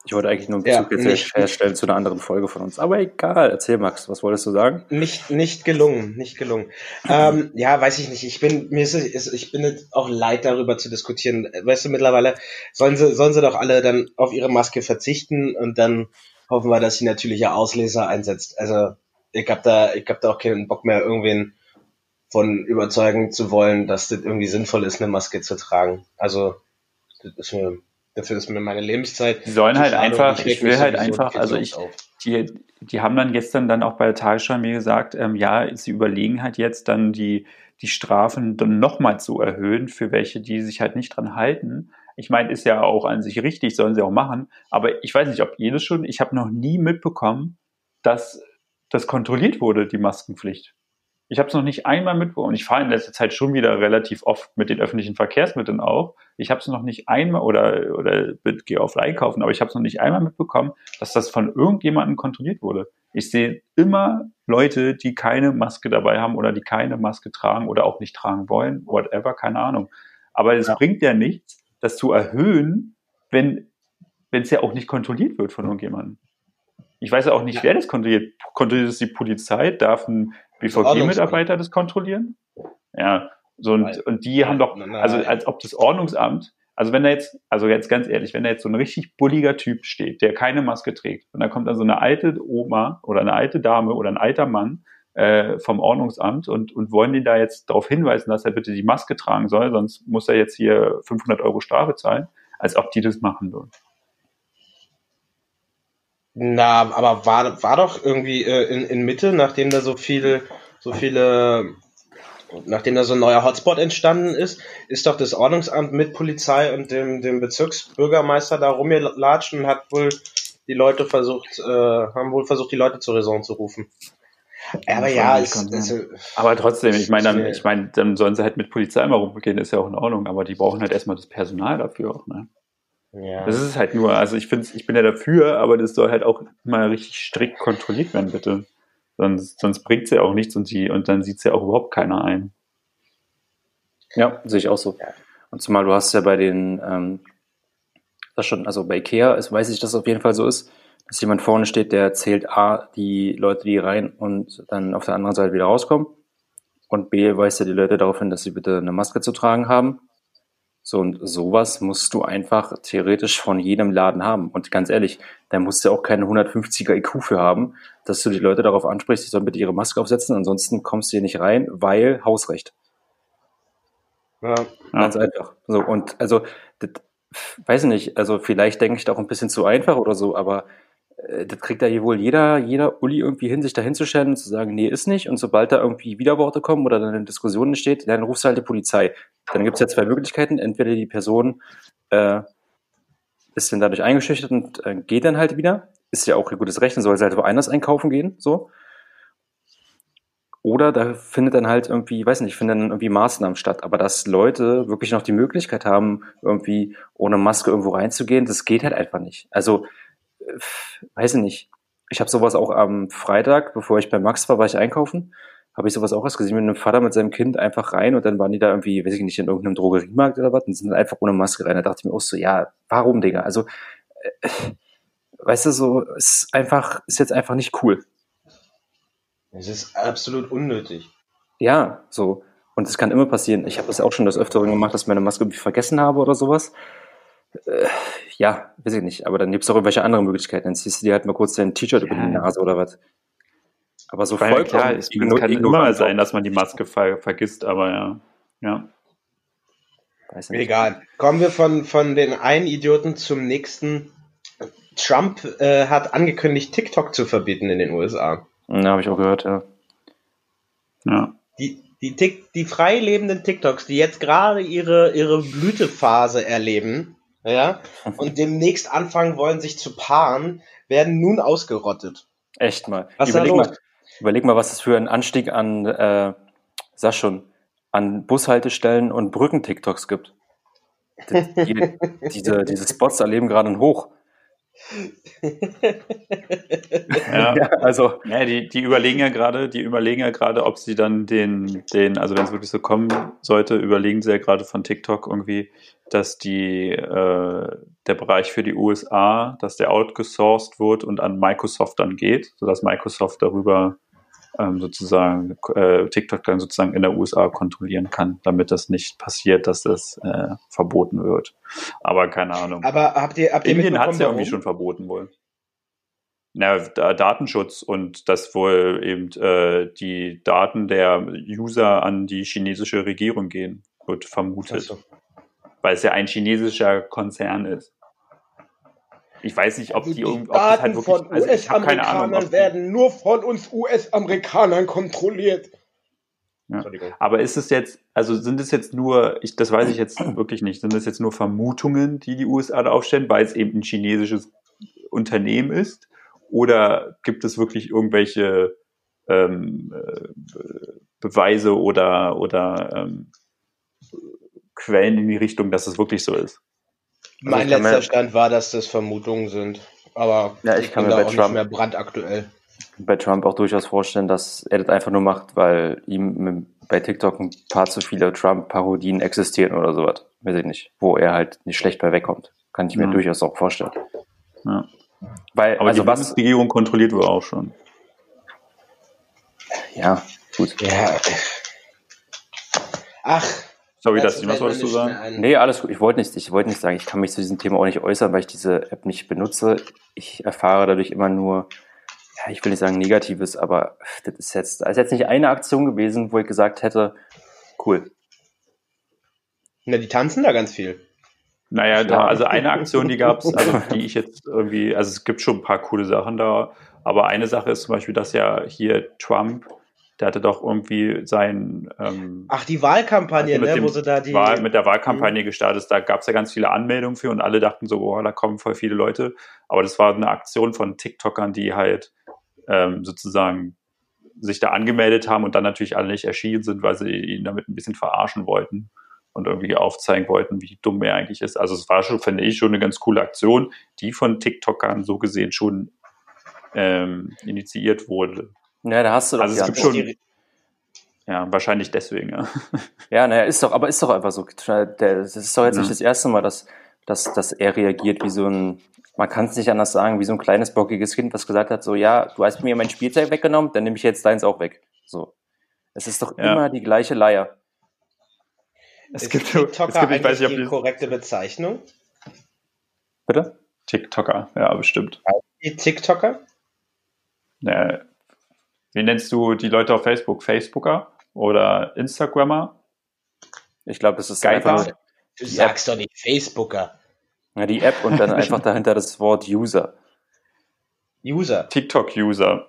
Ich wollte eigentlich nur einen Bezug ja, jetzt herstellen zu einer anderen Folge von uns. Aber egal, erzähl Max, was wolltest du sagen? Nicht, nicht gelungen, nicht gelungen. ähm, ja, weiß ich nicht. Ich bin, mir ist, ist, ich bin jetzt auch leid darüber zu diskutieren. Weißt du, mittlerweile sollen sie, sollen sie doch alle dann auf ihre Maske verzichten und dann hoffen wir, dass sie natürliche Ausleser einsetzt. Also, ich hab da, ich hab da auch keinen Bock mehr, irgendwen von überzeugen zu wollen, dass das irgendwie sinnvoll ist, eine Maske zu tragen. Also, das ist mir, Dafür ist mir meine Lebenszeit. Die sollen halt einfach, ich will halt einfach, also ich, die, die haben dann gestern dann auch bei der Tagesschau mir gesagt, ähm, ja, sie überlegen halt jetzt dann die, die Strafen dann nochmal zu erhöhen für welche, die sich halt nicht dran halten. Ich meine, ist ja auch an sich richtig, sollen sie auch machen. Aber ich weiß nicht, ob jedes schon, ich habe noch nie mitbekommen, dass das kontrolliert wurde, die Maskenpflicht. Ich habe es noch nicht einmal mitbekommen. Ich fahre in letzter Zeit schon wieder relativ oft mit den öffentlichen Verkehrsmitteln auch. Ich habe es noch nicht einmal oder oder gehe auf einkaufen, aber ich habe es noch nicht einmal mitbekommen, dass das von irgendjemandem kontrolliert wurde. Ich sehe immer Leute, die keine Maske dabei haben oder die keine Maske tragen oder auch nicht tragen wollen, whatever, keine Ahnung. Aber es ja. bringt ja nichts, das zu erhöhen, wenn wenn es ja auch nicht kontrolliert wird von irgendjemandem. Ich weiß ja auch nicht, ja. wer das kontrolliert. Kontrolliert es die Polizei? Darf ein BVG-Mitarbeiter das kontrollieren? Ja, so und, und die haben doch, also als ob das Ordnungsamt, also wenn da jetzt, also jetzt ganz ehrlich, wenn da jetzt so ein richtig bulliger Typ steht, der keine Maske trägt, und dann kommt dann so eine alte Oma oder eine alte Dame oder ein alter Mann äh, vom Ordnungsamt und, und wollen den da jetzt darauf hinweisen, dass er bitte die Maske tragen soll, sonst muss er jetzt hier 500 Euro Strafe zahlen, als ob die das machen würden. Na, aber war, war doch irgendwie äh, in, in Mitte, nachdem da so viele, so viele, nachdem da so ein neuer Hotspot entstanden ist, ist doch das Ordnungsamt mit Polizei und dem, dem Bezirksbürgermeister da rumgelatscht und hat wohl die Leute versucht, äh, haben wohl versucht, die Leute zur Raison zu rufen. Aber ja, es, es, aber trotzdem, ich meine, dann, ich meine, dann sollen sie halt mit Polizei mal rumgehen, ist ja auch in Ordnung, aber die brauchen halt erstmal das Personal dafür auch, ne? Ja. Das ist halt nur, also ich finde, ich bin ja dafür, aber das soll halt auch mal richtig strikt kontrolliert werden, bitte. Sonst, sonst bringt es ja auch nichts und, die, und dann sieht es ja auch überhaupt keiner ein. Ja, sehe ich auch so. Und zumal du hast ja bei den, ähm, das schon, also bei Ikea ist, weiß ich, dass es auf jeden Fall so ist, dass jemand vorne steht, der zählt A, die Leute, die rein und dann auf der anderen Seite wieder rauskommen. Und B, weist ja die Leute darauf hin, dass sie bitte eine Maske zu tragen haben. So, und sowas musst du einfach theoretisch von jedem Laden haben. Und ganz ehrlich, da musst du auch keine 150er IQ für haben, dass du die Leute darauf ansprichst, sie sollen bitte ihre Maske aufsetzen, ansonsten kommst du hier nicht rein, weil Hausrecht. Ja, ganz ja. einfach. So, und also, das, weiß ich nicht, also vielleicht denke ich da auch ein bisschen zu einfach oder so, aber das kriegt ja hier wohl jeder, jeder Uli irgendwie hin, sich da hinzustellen und zu sagen, nee, ist nicht. Und sobald da irgendwie Widerworte kommen oder dann eine Diskussion entsteht, dann rufst du halt die Polizei. Dann gibt es ja zwei Möglichkeiten. Entweder die Person äh, ist dann dadurch eingeschüchtert und äh, geht dann halt wieder. Ist ja auch ihr gutes Recht, dann soll halt woanders einkaufen gehen, so. Oder da findet dann halt irgendwie, weiß nicht, finden dann irgendwie Maßnahmen statt. Aber dass Leute wirklich noch die Möglichkeit haben, irgendwie ohne Maske irgendwo reinzugehen, das geht halt einfach nicht. Also weiß ich nicht. Ich habe sowas auch am Freitag, bevor ich bei Max war, war ich einkaufen, habe ich sowas auch erst gesehen mit einem Vater mit seinem Kind einfach rein und dann waren die da irgendwie, weiß ich nicht, in irgendeinem Drogeriemarkt oder was und sind dann einfach ohne Maske rein. Da dachte ich mir auch so, ja, warum, Digga? Also, äh, weißt du, so, ist einfach, ist jetzt einfach nicht cool. Es ist absolut unnötig. Ja, so. Und es kann immer passieren. Ich habe das auch schon das Öfteren gemacht, dass ich meine Maske irgendwie vergessen habe oder sowas. Äh, ja, weiß ich nicht. Aber dann gibt es auch irgendwelche anderen Möglichkeiten. Dann ziehst du dir halt mal kurz dein T-Shirt ja. über die Nase oder was. Aber so voll klar, es kann immer sein, dass man die Maske ver vergisst, aber ja. ja. Egal. Kommen wir von, von den einen Idioten zum nächsten. Trump äh, hat angekündigt, TikTok zu verbieten in den USA. Ja, habe ich auch gehört, ja. Ja. Die, die, Tick, die frei lebenden TikToks, die jetzt gerade ihre, ihre Blütephase erleben, ja, [LAUGHS] und demnächst anfangen wollen, sich zu paaren, werden nun ausgerottet. Echt mal. Was überleg, mal überleg mal, was das für ein Anstieg an, äh, sag schon, an Bushaltestellen und Brücken-TikToks gibt. Die, [LAUGHS] diese, diese Spots erleben gerade einen Hoch. [LAUGHS] ja, also ja, die, die überlegen ja gerade, die überlegen ja gerade, ob sie dann den, den, also wenn es wirklich so kommen sollte, überlegen sie ja gerade von TikTok irgendwie, dass die äh, der Bereich für die USA, dass der outgesourced wird und an Microsoft dann geht, sodass Microsoft darüber ähm, sozusagen äh, TikTok dann sozusagen in der USA kontrollieren kann, damit das nicht passiert, dass das äh, verboten wird. Aber keine Ahnung. Aber habt ihr, habt ihr Indien hat es ja irgendwie schon verboten wohl. Na, Datenschutz und dass wohl eben äh, die Daten der User an die chinesische Regierung gehen, wird vermutet. So. Weil es ja ein chinesischer Konzern ist. Ich weiß nicht, ob also die, die ob Daten halt wirklich, von also US-Amerikanern werden nur von uns US-Amerikanern kontrolliert. Ja. Aber ist es jetzt, also sind es jetzt nur, ich, das weiß ich jetzt [CLEARS THROAT] wirklich nicht, sind es jetzt nur Vermutungen, die die USA da aufstellen, weil es eben ein chinesisches Unternehmen ist? Oder gibt es wirklich irgendwelche ähm, äh, Beweise oder, oder ähm, Quellen in die Richtung, dass es wirklich so ist? Also mein letzter mir, Stand war, dass das Vermutungen sind. Aber ja, ich, ich kann mir bei Trump, nicht mehr brandaktuell. Bei Trump auch durchaus vorstellen, dass er das einfach nur macht, weil ihm bei TikTok ein paar zu viele Trump-Parodien existieren oder sowas. Weiß ich nicht. Wo er halt nicht schlecht bei wegkommt. Kann ich mir ja. durchaus auch vorstellen. Ja. Weil, Aber also die was, Regierung kontrolliert wohl auch schon. Ja, gut. Ja. Ach, Sorry, dass ich was wolltest du sagen? Nee, alles gut. Ich wollte nicht, ich wollte nicht sagen, ich kann mich zu diesem Thema auch nicht äußern, weil ich diese App nicht benutze. Ich erfahre dadurch immer nur, ja, ich will nicht sagen Negatives, aber das ist jetzt, das ist jetzt nicht eine Aktion gewesen, wo ich gesagt hätte, cool. Na, die tanzen da ganz viel. Naja, da, also eine Aktion, die gab es, also die ich jetzt irgendwie, also es gibt schon ein paar coole Sachen da, aber eine Sache ist zum Beispiel, dass ja hier Trump der hatte doch irgendwie sein. Ähm, Ach, die Wahlkampagne, ne, wo sie da die. Wahl, mit der Wahlkampagne mhm. gestartet ist. Da gab es ja ganz viele Anmeldungen für und alle dachten so, boah, da kommen voll viele Leute. Aber das war eine Aktion von TikTokern, die halt ähm, sozusagen sich da angemeldet haben und dann natürlich alle nicht erschienen sind, weil sie ihn damit ein bisschen verarschen wollten und irgendwie aufzeigen wollten, wie dumm er eigentlich ist. Also es war schon, finde ich, schon eine ganz coole Aktion, die von TikTokern so gesehen schon ähm, initiiert wurde. Ja, da hast du doch also es gibt schon. Ja, wahrscheinlich deswegen, ja. [LAUGHS] Ja, naja, ist doch, aber ist doch einfach so. Das ist doch jetzt ja. nicht das erste Mal, dass, dass, dass er reagiert wie so ein, man kann es nicht anders sagen, wie so ein kleines bockiges Kind, was gesagt hat, so, ja, du hast mir mein Spielzeug weggenommen, dann nehme ich jetzt deins auch weg. So. Es ist doch ja. immer die gleiche Leier. Es ist gibt, TikToker es gibt, ich weiß nicht, ob die korrekte Bezeichnung. Bitte? TikToker, ja, bestimmt. Die TikToker? Ja, wie nennst du die Leute auf Facebook? Facebooker oder Instagrammer? Ich glaube, das ist einfach. Du sagst doch nicht Facebooker. Ja, die App und dann [LAUGHS] einfach dahinter das Wort User. User. TikTok-User.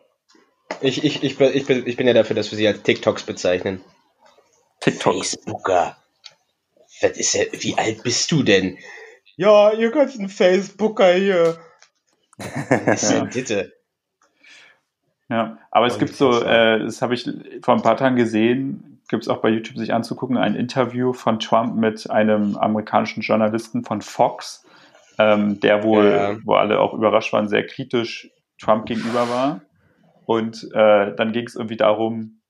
Ich, ich, ich, bin, ich, bin, ich bin ja dafür, dass wir sie als TikToks bezeichnen. TikTok. Facebooker. Was ist ja, wie alt bist du denn? Ja, ihr ganzen Facebooker hier. [LAUGHS] Was ist denn bitte? Ja, aber es gibt so, äh, das habe ich vor ein paar Tagen gesehen, gibt es auch bei YouTube sich anzugucken, ein Interview von Trump mit einem amerikanischen Journalisten von Fox, ähm, der wohl, ja. wo alle auch überrascht waren, sehr kritisch Trump gegenüber war. Und äh, dann ging es irgendwie darum,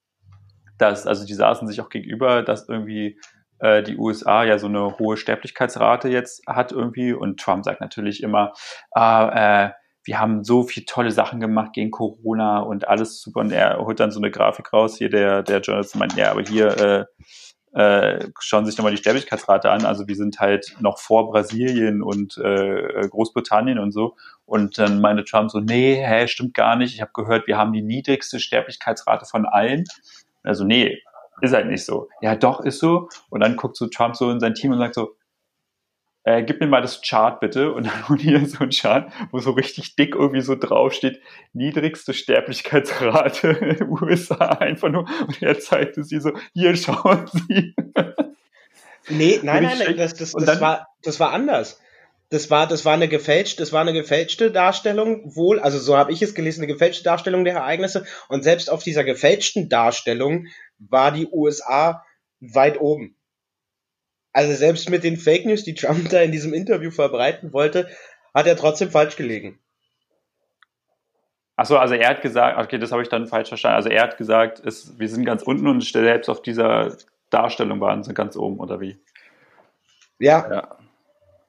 dass, also die saßen sich auch gegenüber, dass irgendwie äh, die USA ja so eine hohe Sterblichkeitsrate jetzt hat irgendwie und Trump sagt natürlich immer, ah, äh, wir haben so viele tolle Sachen gemacht gegen Corona und alles super. Und er holt dann so eine Grafik raus. Hier der, der Journalist meint, ja, aber hier äh, äh, schauen Sie sich nochmal die Sterblichkeitsrate an. Also wir sind halt noch vor Brasilien und äh, Großbritannien und so. Und dann meinte Trump so, nee, hä, stimmt gar nicht. Ich habe gehört, wir haben die niedrigste Sterblichkeitsrate von allen. Also nee, ist halt nicht so. Ja, doch, ist so. Und dann guckt so Trump so in sein Team und sagt so, äh, gib mir mal das Chart bitte. Und dann [LAUGHS] holt hier so ein Chart, wo so richtig dick irgendwie so draufsteht, niedrigste Sterblichkeitsrate in den USA einfach nur. Und er zeigte sie so, hier schauen Sie. Nee, [LAUGHS] nein, nein, nein, das, das, das, war, das war anders. Das war, das war eine gefälschte, das war eine gefälschte Darstellung, wohl, also so habe ich es gelesen, eine gefälschte Darstellung der Ereignisse. Und selbst auf dieser gefälschten Darstellung war die USA weit oben. Also selbst mit den Fake News, die Trump da in diesem Interview verbreiten wollte, hat er trotzdem falsch gelegen. Achso, also er hat gesagt, okay, das habe ich dann falsch verstanden. Also er hat gesagt, es, wir sind ganz unten und selbst auf dieser Darstellung waren sie ganz oben, oder wie? Ja. ja.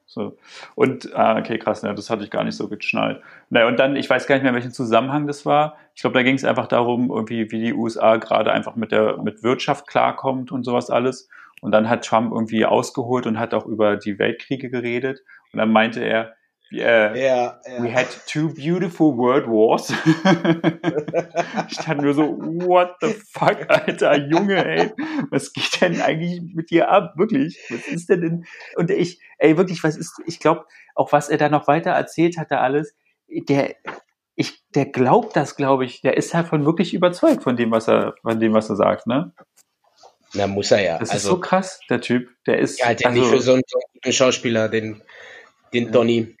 So. Und, ah, okay, krass, ne, das hatte ich gar nicht so geschnallt. Naja, und dann, ich weiß gar nicht mehr, in welchem Zusammenhang das war. Ich glaube, da ging es einfach darum, irgendwie, wie die USA gerade einfach mit der, mit Wirtschaft klarkommt und sowas alles. Und dann hat Trump irgendwie ausgeholt und hat auch über die Weltkriege geredet. Und dann meinte er, Yeah, ja, ja. we had two beautiful world wars. [LAUGHS] ich dachte nur so, what the fuck, alter Junge, ey, was geht denn eigentlich mit dir ab, wirklich? Was ist denn denn? Und ich, ey, wirklich, was ist, ich glaube, auch was er da noch weiter erzählt hat, da alles, der, ich, der glaubt das, glaube ich, der ist davon wirklich überzeugt von dem, was er, von dem, was er sagt, ne? Na, muss er ja. Das also, ist so krass, der Typ, der ist. Ja, der also, nicht für so einen, so einen Schauspieler, den, den Donny.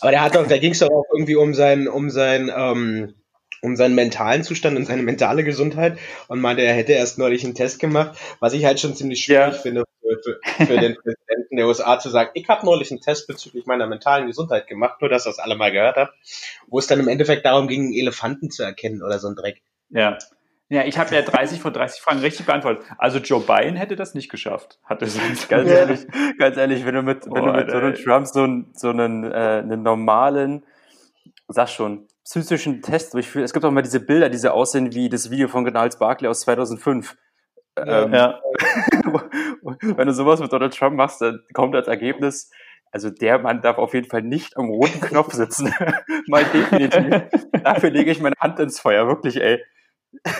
Aber der hat doch, da ging es doch auch irgendwie um sein, um sein, ähm, um seinen mentalen Zustand und seine mentale Gesundheit und meinte, er hätte erst neulich einen Test gemacht, was ich halt schon ziemlich schwierig ja. finde für, für den Präsidenten der USA zu sagen, ich habe neulich einen Test bezüglich meiner mentalen Gesundheit gemacht, nur dass das alle mal gehört habt, wo es dann im Endeffekt darum ging, Elefanten zu erkennen oder so ein Dreck. Ja. Ja, ich habe ja [LAUGHS] 30 von 30 Fragen richtig beantwortet. Also Joe Biden hätte das nicht geschafft. Hat es ganz ehrlich, ganz ehrlich, wenn du mit, wenn oh, du mit Donald Trump so, einen, so einen, äh, einen normalen, sag schon, psychischen Test durchführst. Es gibt auch mal diese Bilder, die so aussehen wie das Video von Gnals Barkley aus 2005. Ähm, ja. [LAUGHS] wenn du sowas mit Donald Trump machst, dann kommt als Ergebnis, also der Mann darf auf jeden Fall nicht am roten Knopf sitzen. [LAUGHS] mal definitiv. Dafür lege ich meine Hand ins Feuer, wirklich, ey.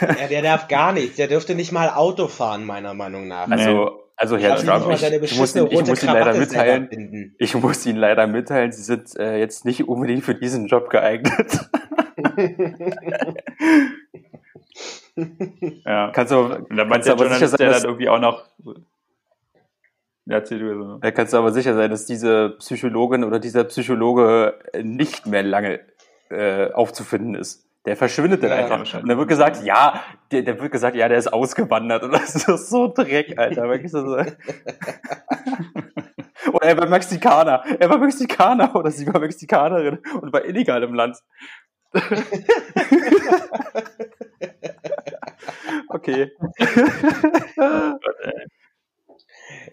Ja, der darf gar nichts. Der dürfte nicht mal Auto fahren, meiner Meinung nach. Also, also Herr Trump, ich, ich, muss ihn, ich muss ihn leider mitteilen. Ich muss Ihnen leider mitteilen, Sie sind äh, jetzt nicht unbedingt für diesen Job geeignet. [LAUGHS] ja. Kannst du, da meinst du aber sicher sein, der dann irgendwie auch noch ja, so. Da kannst du aber sicher sein, dass diese Psychologin oder dieser Psychologe nicht mehr lange äh, aufzufinden ist. Der verschwindet dann ja, einfach. Und dann wird gesagt, ja, der, der wird gesagt, ja, der ist ausgewandert. Und das ist so Dreck, Alter. Wirklich so. [LAUGHS] oder er war Mexikaner. Er war Mexikaner oder sie war Mexikanerin und war illegal im Land. [LAUGHS] okay. [LAUGHS]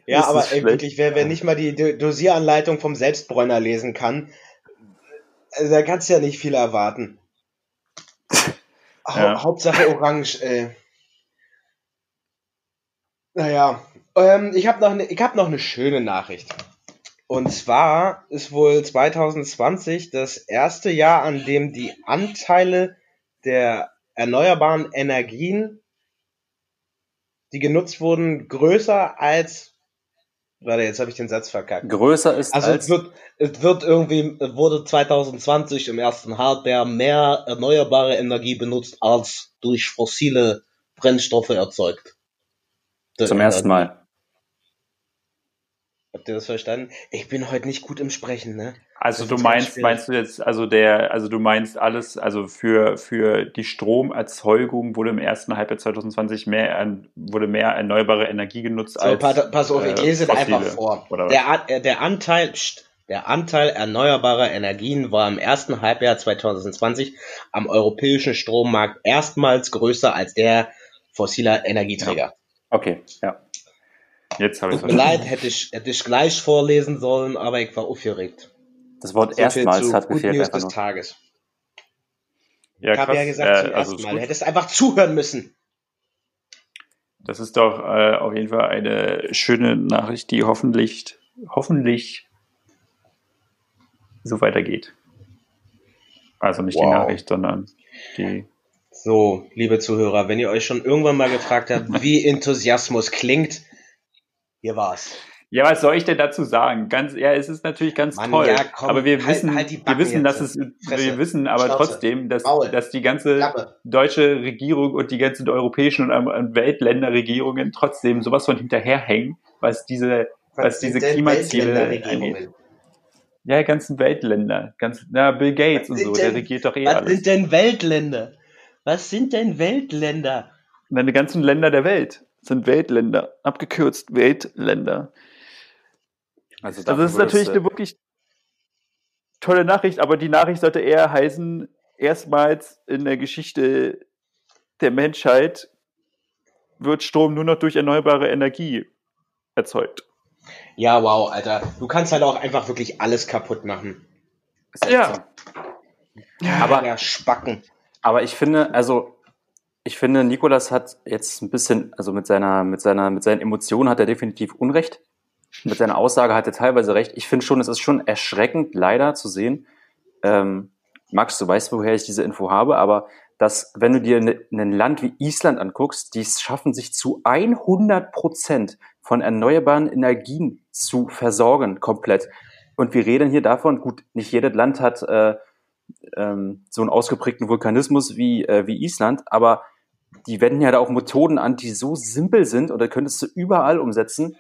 ja, das aber ey, wirklich, wer, wer nicht mal die Dosieranleitung vom Selbstbräuner lesen kann, also da kannst du ja nicht viel erwarten. Ja. Hauptsache orange, ey. Naja, ähm, ich habe noch, eine, hab noch eine schöne Nachricht. Und zwar ist wohl 2020 das erste Jahr, an dem die Anteile der erneuerbaren Energien, die genutzt wurden, größer als Warte, jetzt habe ich den Satz verkackt. Größer ist also als... es wird, es wird irgendwie, wurde 2020 im ersten Halbjahr mehr erneuerbare Energie benutzt, als durch fossile Brennstoffe erzeugt. Zum ersten Mal. Habt ihr das verstanden? Ich bin heute nicht gut im Sprechen, ne? Also du meinst, meinst du jetzt, also der, also du meinst alles, also für, für die Stromerzeugung wurde im ersten Halbjahr 2020 mehr, wurde mehr erneuerbare Energie genutzt so, als. Pass auf, ich äh, lese äh, einfach vor. Der, äh, der Anteil, der Anteil erneuerbarer Energien war im ersten Halbjahr 2020 am europäischen Strommarkt erstmals größer als der fossiler Energieträger. Ja. Okay, ja. Jetzt habe ich es leid, hätte ich, hätte ich gleich vorlesen sollen, aber ich war aufgeregt. Das Wort so erstmals hat gefehlt. News des Tages. Ja, ich habe ja gesagt, äh, zum also ersten Mal. Hättest einfach zuhören müssen. Das ist doch äh, auf jeden Fall eine schöne Nachricht, die hoffentlich, hoffentlich so weitergeht. Also nicht wow. die Nachricht, sondern die. So, liebe Zuhörer, wenn ihr euch schon irgendwann mal gefragt habt, [LAUGHS] wie Enthusiasmus klingt, hier war's. Ja, was soll ich denn dazu sagen? Ganz, ja, es ist natürlich ganz Mann, toll. Ja, komm, aber wir halt, wissen, halt wir wissen, dass es, Fresse. wir wissen aber Schnauze. trotzdem, dass, dass die ganze Klappe. deutsche Regierung und die ganzen europäischen und Weltländerregierungen trotzdem sowas von hinterherhängen, was diese, was, was diese Klimaziele angeht. Ja, die ganzen Weltländer, ganz, na, Bill Gates was und so, denn, der regiert doch eh was alles. Was sind denn Weltländer? Was sind denn Weltländer? Die ganzen Länder der Welt sind Weltländer, abgekürzt Weltländer. Also, also das ist natürlich eine wirklich tolle Nachricht, aber die Nachricht sollte eher heißen, erstmals in der Geschichte der Menschheit wird Strom nur noch durch erneuerbare Energie erzeugt. Ja, wow, Alter. Du kannst halt auch einfach wirklich alles kaputt machen. Ja. ja. Aber ja, Spacken. Aber ich finde, also ich finde, Nikolas hat jetzt ein bisschen, also mit seiner, mit seiner, mit seinen Emotionen hat er definitiv Unrecht mit seiner Aussage hat er teilweise recht. Ich finde schon, es ist schon erschreckend, leider zu sehen. Ähm, Max, du weißt, woher ich diese Info habe, aber dass, wenn du dir ne, ein Land wie Island anguckst, die schaffen sich zu 100 Prozent von erneuerbaren Energien zu versorgen, komplett. Und wir reden hier davon, gut, nicht jedes Land hat äh, ähm, so einen ausgeprägten Vulkanismus wie, äh, wie Island, aber die wenden ja da auch Methoden an, die so simpel sind und da könntest du überall umsetzen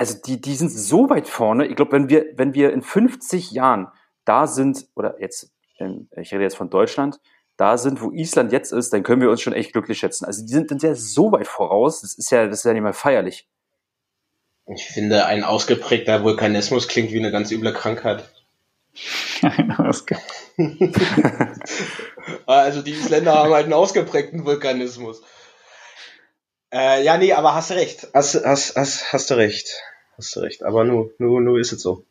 also die, die sind so weit vorne. Ich glaube, wenn wir, wenn wir in 50 Jahren da sind, oder jetzt, ich rede jetzt von Deutschland, da sind, wo Island jetzt ist, dann können wir uns schon echt glücklich schätzen. Also die sind, sind ja so weit voraus, das ist ja, das ist ja nicht mehr feierlich. Ich finde, ein ausgeprägter Vulkanismus klingt wie eine ganz üble Krankheit. [LAUGHS] [LAUGHS] also die Isländer haben halt einen ausgeprägten Vulkanismus. Äh, ja, nee, aber hast du recht. Hast, hast, hast, hast du recht. Hast du recht. Aber nur, nur, nur ist es so.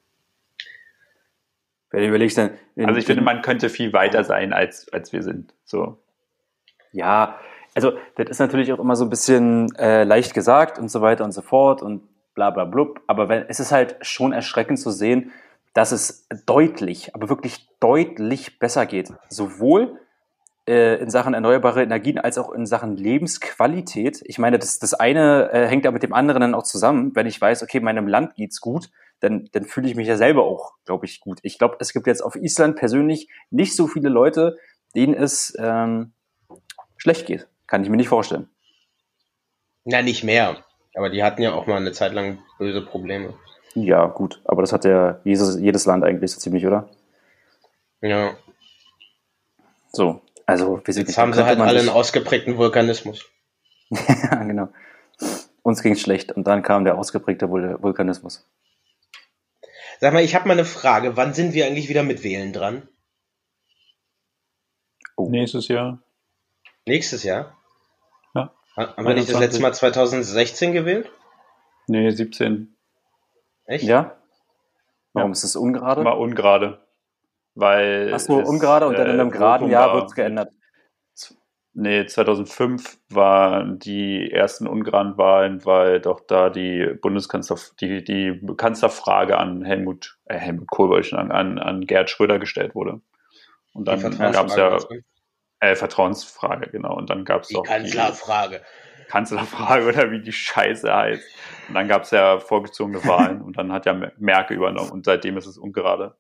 Wenn du überlegst, dann. Also ich finde, man könnte viel weiter sein, als, als wir sind. So. Ja, also das ist natürlich auch immer so ein bisschen äh, leicht gesagt und so weiter und so fort und bla bla blub. Aber wenn, es ist halt schon erschreckend zu sehen, dass es deutlich, aber wirklich deutlich besser geht. Sowohl in Sachen erneuerbare Energien als auch in Sachen Lebensqualität. Ich meine, das, das eine äh, hängt ja mit dem anderen dann auch zusammen. Wenn ich weiß, okay, meinem Land geht's gut, dann, dann fühle ich mich ja selber auch, glaube ich, gut. Ich glaube, es gibt jetzt auf Island persönlich nicht so viele Leute, denen es ähm, schlecht geht. Kann ich mir nicht vorstellen. Na, nicht mehr. Aber die hatten ja auch mal eine Zeit lang böse Probleme. Ja, gut. Aber das hat ja jedes, jedes Land eigentlich so ziemlich, oder? Ja. So. Also, wir sind Jetzt haben sie halt alle einen ausgeprägten Vulkanismus. ja, [LAUGHS] genau. Uns ging es schlecht und dann kam der ausgeprägte Vul Vulkanismus. Sag mal, ich habe mal eine Frage. Wann sind wir eigentlich wieder mit Wählen dran? Oh. Nächstes Jahr. Nächstes Jahr? Ja. Haben wir nicht das letzte Mal 2016 gewählt? Nee, 17. Echt? Ja. Warum ja. ist das ungerade? War ungerade. Weil Ach so, ungerade und dann in einem äh, geraden Jahr wird es geändert. Nee, 2005 waren die ersten ungeraden Wahlen, weil doch da die Bundeskanzler, die, die Kanzlerfrage an Helmut, äh, Helmut Kohl, an, an, an Gerd Schröder gestellt wurde. Und dann gab es ja, äh, Vertrauensfrage, genau. Und dann gab es auch Kanzlerfrage. Die Kanzlerfrage oder wie die Scheiße heißt. Und dann gab es ja vorgezogene Wahlen und dann hat ja Merkel übernommen und seitdem ist es ungerade.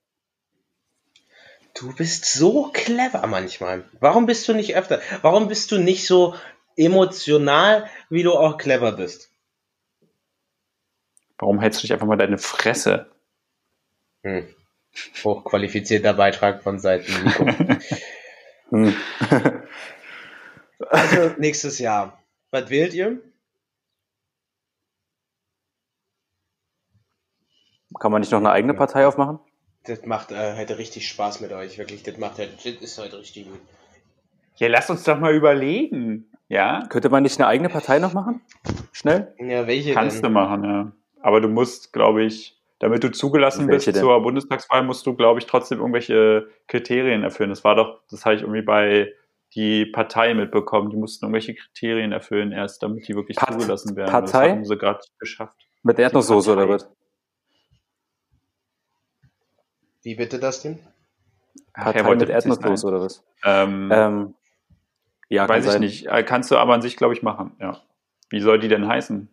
Du bist so clever manchmal. Warum bist du nicht öfter? Warum bist du nicht so emotional, wie du auch clever bist? Warum hältst du nicht einfach mal deine Fresse? Hm. Hochqualifizierter Beitrag von Seiten Nico. [LAUGHS] hm. also nächstes Jahr. Was wählt ihr? Kann man nicht noch eine eigene Partei aufmachen? Das macht äh, heute richtig Spaß mit euch, wirklich. Das macht das ist heute richtig gut. Ja, lass uns doch mal überlegen. Ja? Könnte man nicht eine eigene Partei noch machen? Schnell? Ja, welche Kannst denn? du machen, ja. Aber du musst, glaube ich, damit du zugelassen welche bist denn? zur Bundestagswahl, musst du, glaube ich, trotzdem irgendwelche Kriterien erfüllen. Das war doch, das habe ich irgendwie bei die Partei mitbekommen. Die mussten irgendwelche Kriterien erfüllen erst, damit die wirklich Part zugelassen werden. Partei? Das haben sie gerade geschafft. Mit Erdnusssoße oder was? Wie bitte das denn? Partei Ach, mit Erdnusssoße oder was? Ähm, ähm, ja, weiß ich sein. nicht. Äh, kannst du aber an sich, glaube ich, machen, ja. Wie soll die denn heißen?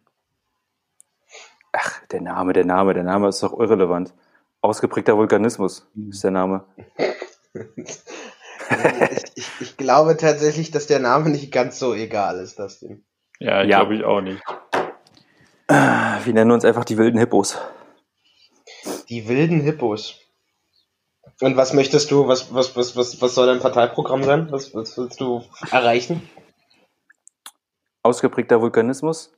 Ach, der Name, der Name, der Name ist doch irrelevant. Ausgeprägter Vulkanismus ist der Name. [LAUGHS] ich, ich, ich, glaube tatsächlich, dass der Name nicht ganz so egal ist, das Ding. Ja, ja. glaube ich auch nicht. Wir nennen uns einfach die wilden Hippos. Die wilden Hippos. Und was möchtest du, was, was, was, was, was soll dein Parteiprogramm sein? Was, was willst du erreichen? Ausgeprägter Vulkanismus.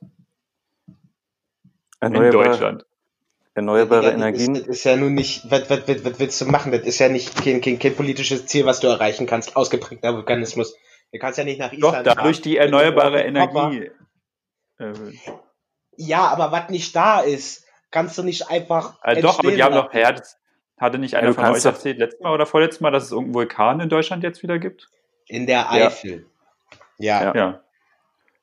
Erneuerbare, In Deutschland. Erneuerbare ja, Energien. Das ist, das ist, ja nun nicht, was, was, was, was willst du machen? Das ist ja nicht kein, kein, kein politisches Ziel, was du erreichen kannst. Ausgeprägter Vulkanismus. Du kannst ja nicht nach Island Doch, dadurch die erneuerbare Energie. Ja, aber was nicht da ist, kannst du nicht einfach. Äh, doch, aber die haben noch, ja, das hatte nicht einer ja, von euch erzählt, letztes Mal oder vorletztes Mal, dass es irgendeinen Vulkan in Deutschland jetzt wieder gibt? In der Eifel. Ja. Ja. ja.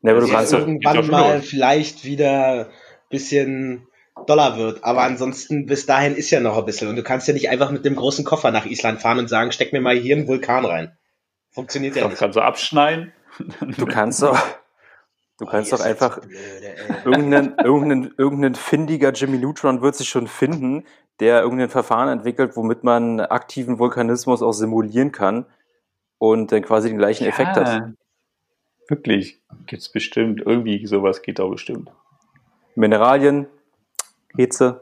ja aber du kannst irgendwann mal vielleicht wieder ein bisschen Dollar wird. Aber ansonsten bis dahin ist ja noch ein bisschen. Und du kannst ja nicht einfach mit dem großen Koffer nach Island fahren und sagen, steck mir mal hier einen Vulkan rein. Funktioniert ja nicht. Du kannst so abschneiden. Du kannst doch, du kannst oh, doch einfach blöde, irgendeinen, [LAUGHS] irgendeinen, irgendeinen findiger Jimmy Neutron wird sich schon finden, der irgendein Verfahren entwickelt, womit man aktiven Vulkanismus auch simulieren kann und dann quasi den gleichen ja, Effekt hat. Wirklich. Gibt's bestimmt. Irgendwie sowas geht auch bestimmt. Mineralien, Hitze,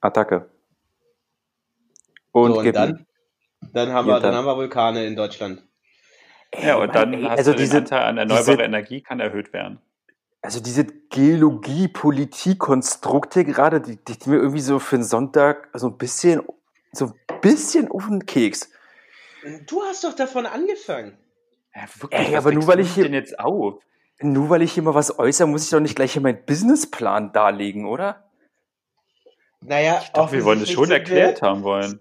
Attacke. Und, so, und dann? Dann haben, wir, dann haben wir Vulkane in Deutschland. Ja, und dann ey, hast also du diese, den Anteil an erneuerbare diese, Energie kann erhöht werden. Also diese Geologie-Politik-Konstrukte gerade, die, die, die, mir irgendwie so für einen Sonntag so ein bisschen, so ein bisschen auf den Keks. Du hast doch davon angefangen. Ja, wirklich, ey, aber nur weil ich hier, denn jetzt auf? Nur weil ich hier mal was äußere, muss ich doch nicht gleich hier meinen Businessplan darlegen, oder? Naja, ich dachte, wir wollen es schon erklärt wir, haben wollen.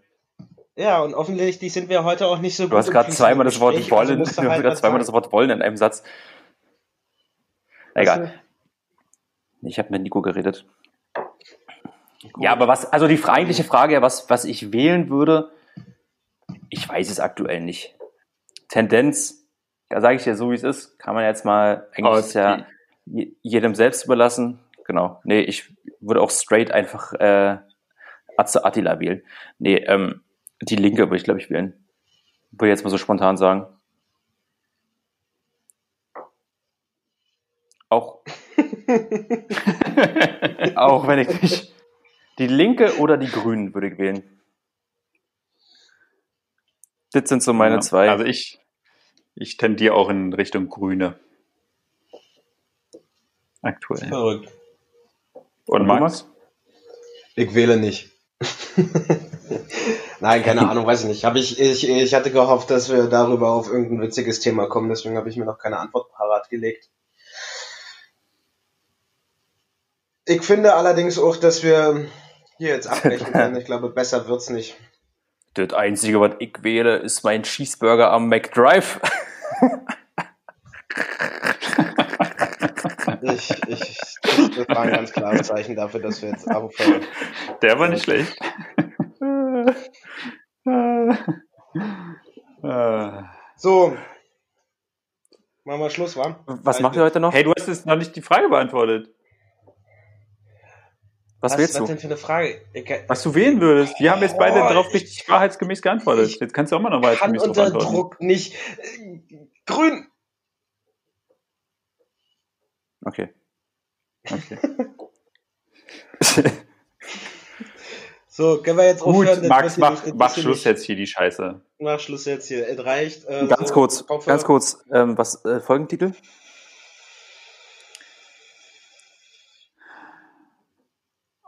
Ja, und offensichtlich sind wir heute auch nicht so du gut. Du hast gerade zweimal das Wort also wollen, also [LAUGHS] halt wieder zweimal das Wort wollen in einem Satz. Egal. Also, ich habe mit Nico geredet. Gut. Ja, aber was, also die eigentliche Frage, was, was ich wählen würde, ich weiß es aktuell nicht. Tendenz ja, sage ich dir so, wie es ist, kann man jetzt mal eigentlich ja jedem selbst überlassen. Genau. Nee, ich würde auch straight einfach äh, Atze Attila wählen. Nee, ähm, die Linke würde ich, glaube ich, wählen. Würde jetzt mal so spontan sagen. Auch. [LAUGHS] auch wenn ich nicht. Die Linke oder die Grünen würde ich wählen. Das sind so meine ja, zwei. Also ich, ich tendiere auch in Richtung Grüne. Aktuell. Verrückt. Und, Und Max? Ich wähle nicht. [LAUGHS] Nein, keine Ahnung, weiß ich nicht. Hab ich, ich, ich hatte gehofft, dass wir darüber auf irgendein witziges Thema kommen, deswegen habe ich mir noch keine Antwort parat gelegt. Ich finde allerdings auch, dass wir hier jetzt abbrechen können. Ich glaube, besser wird's nicht. Das Einzige, was ich wähle, ist mein Cheeseburger am McDrive. [LAUGHS] ich, ich, das war ein ganz klares Zeichen dafür, dass wir jetzt aufhören. Der war nicht schlecht. so. Machen wir Schluss, wa? Was macht ihr heute noch? Hey, du hast jetzt noch nicht die Frage beantwortet. Was, was willst du? Was denn für eine Frage? Ich, was du wählen würdest. Wir haben jetzt beide oh, darauf richtig wahrheitsgemäß geantwortet. Jetzt kannst du auch mal noch wahrheitsgemäß drauf antworten. Druck nicht. Grün. Okay. Okay. [LAUGHS] so, können wir jetzt Gut, aufhören? Max, mach, mach Schluss nicht. jetzt hier, die Scheiße. Mach Schluss jetzt hier. Es reicht. Äh, ganz so, kurz, hoffe, ganz kurz. Ähm, was, äh, Folgentitel?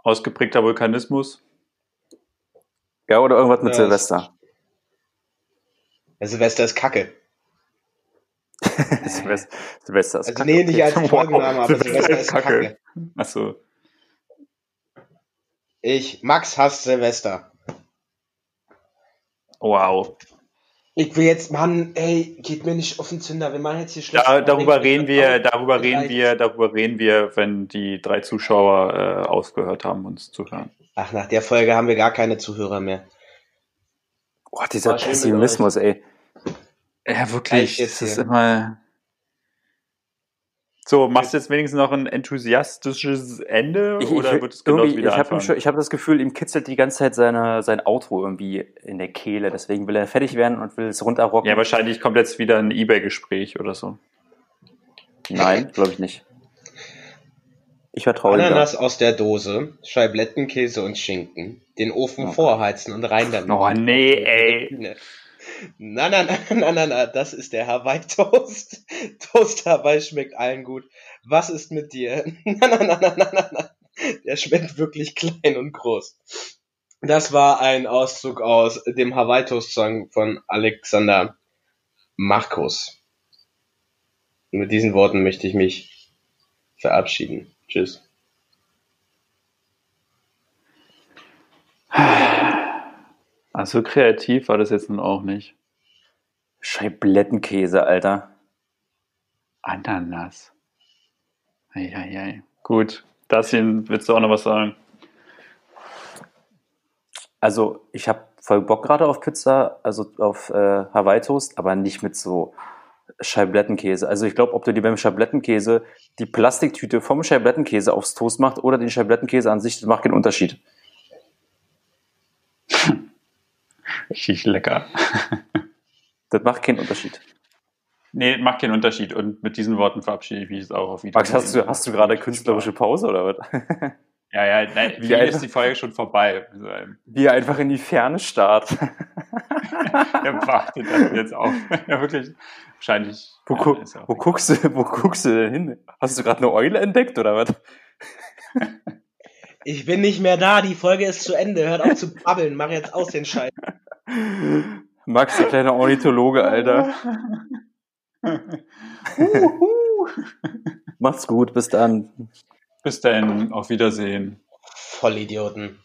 Ausgeprägter Vulkanismus. Ja, oder irgendwas mit ja, Silvester. Silvester ist Kacke. Silvester, [LAUGHS] Silvester ist also, Kacke. Nee, nicht als [LAUGHS] wow. Folgenname, aber Silvester, Silvester ist Kacke. Kacke. Achso. Ich, Max hasst Silvester. Wow. Ich will jetzt, Mann, ey, geht mir nicht auf den Zünder. Wir machen jetzt hier Schluss. Da, darüber reden wir, darüber reden wir, darüber reden wir, wenn die drei Zuschauer äh, aufgehört haben, uns zu hören. Ach, nach der Folge haben wir gar keine Zuhörer mehr. Boah, dieser Pessimismus, ey. Ja, wirklich. Das ist immer. So, machst du jetzt wenigstens noch ein enthusiastisches Ende Ich, oder ich, wird es genau irgendwie, wieder ich habe hab das Gefühl, ihm kitzelt die ganze Zeit seine, sein Outro irgendwie in der Kehle. Deswegen will er fertig werden und will es runterrocken. Ja, wahrscheinlich kommt jetzt wieder ein Ebay-Gespräch oder so. Nein, glaube ich nicht. Ich vertraue. Ananas aus der Dose, Scheiblettenkäse und Schinken, den Ofen Oh. vorheizen und rein damit. Oh nee, ey. Na, na, na, na, na, na, das ist der Hawaii-Toast. [LAUGHS] Toast Hawaii schmeckt allen gut. Was ist mit dir? [LAUGHS] Na, na, na, na, na, na, na. Der schmeckt wirklich klein und groß. Das war ein Auszug aus dem Hawaii-Toast-Song von Alexander Markus. Mit diesen Worten möchte ich mich verabschieden. Tschüss. [SIGHS] Also kreativ war das jetzt nun auch nicht. Scheiblettenkäse, Alter. Ananas. Eieiei. Gut. Dassin, willst du auch noch was sagen? Also, ich habe voll Bock gerade auf Pizza, also auf äh, Hawaii-Toast, aber nicht mit so Scheiblettenkäse. Also, ich glaube, ob du dir beim Scheiblettenkäse die Plastiktüte vom Scheiblettenkäse aufs Toast macht oder den Scheiblettenkäse an sich, das macht keinen Unterschied. Richtig lecker. [LAUGHS] Das macht keinen Unterschied. Nee, macht keinen Unterschied. Und mit diesen Worten verabschiede ich mich jetzt auch auf Wiedersehen. Max, hast du, hast du gerade künstlerische Pause oder was? Ja, ja, nein, Wie wie ein- ist die Folge schon vorbei? Wie er einfach in die Ferne starrt. [LAUGHS] Er wartet das jetzt auf. [LAUGHS] Ja, wirklich. Wahrscheinlich. Wo, gu ja wo, guckst du, wo guckst du denn hin? Hast du gerade eine Eule entdeckt oder was? Ich bin nicht mehr da, die Folge ist zu Ende. Hört auf zu babbeln, mach jetzt aus den Scheiß. [LAUGHS] Max, der kleine Ornithologe, Alter. [LAUGHS] Macht's gut, bis dann. Bis dann, auf Wiedersehen. Vollidioten.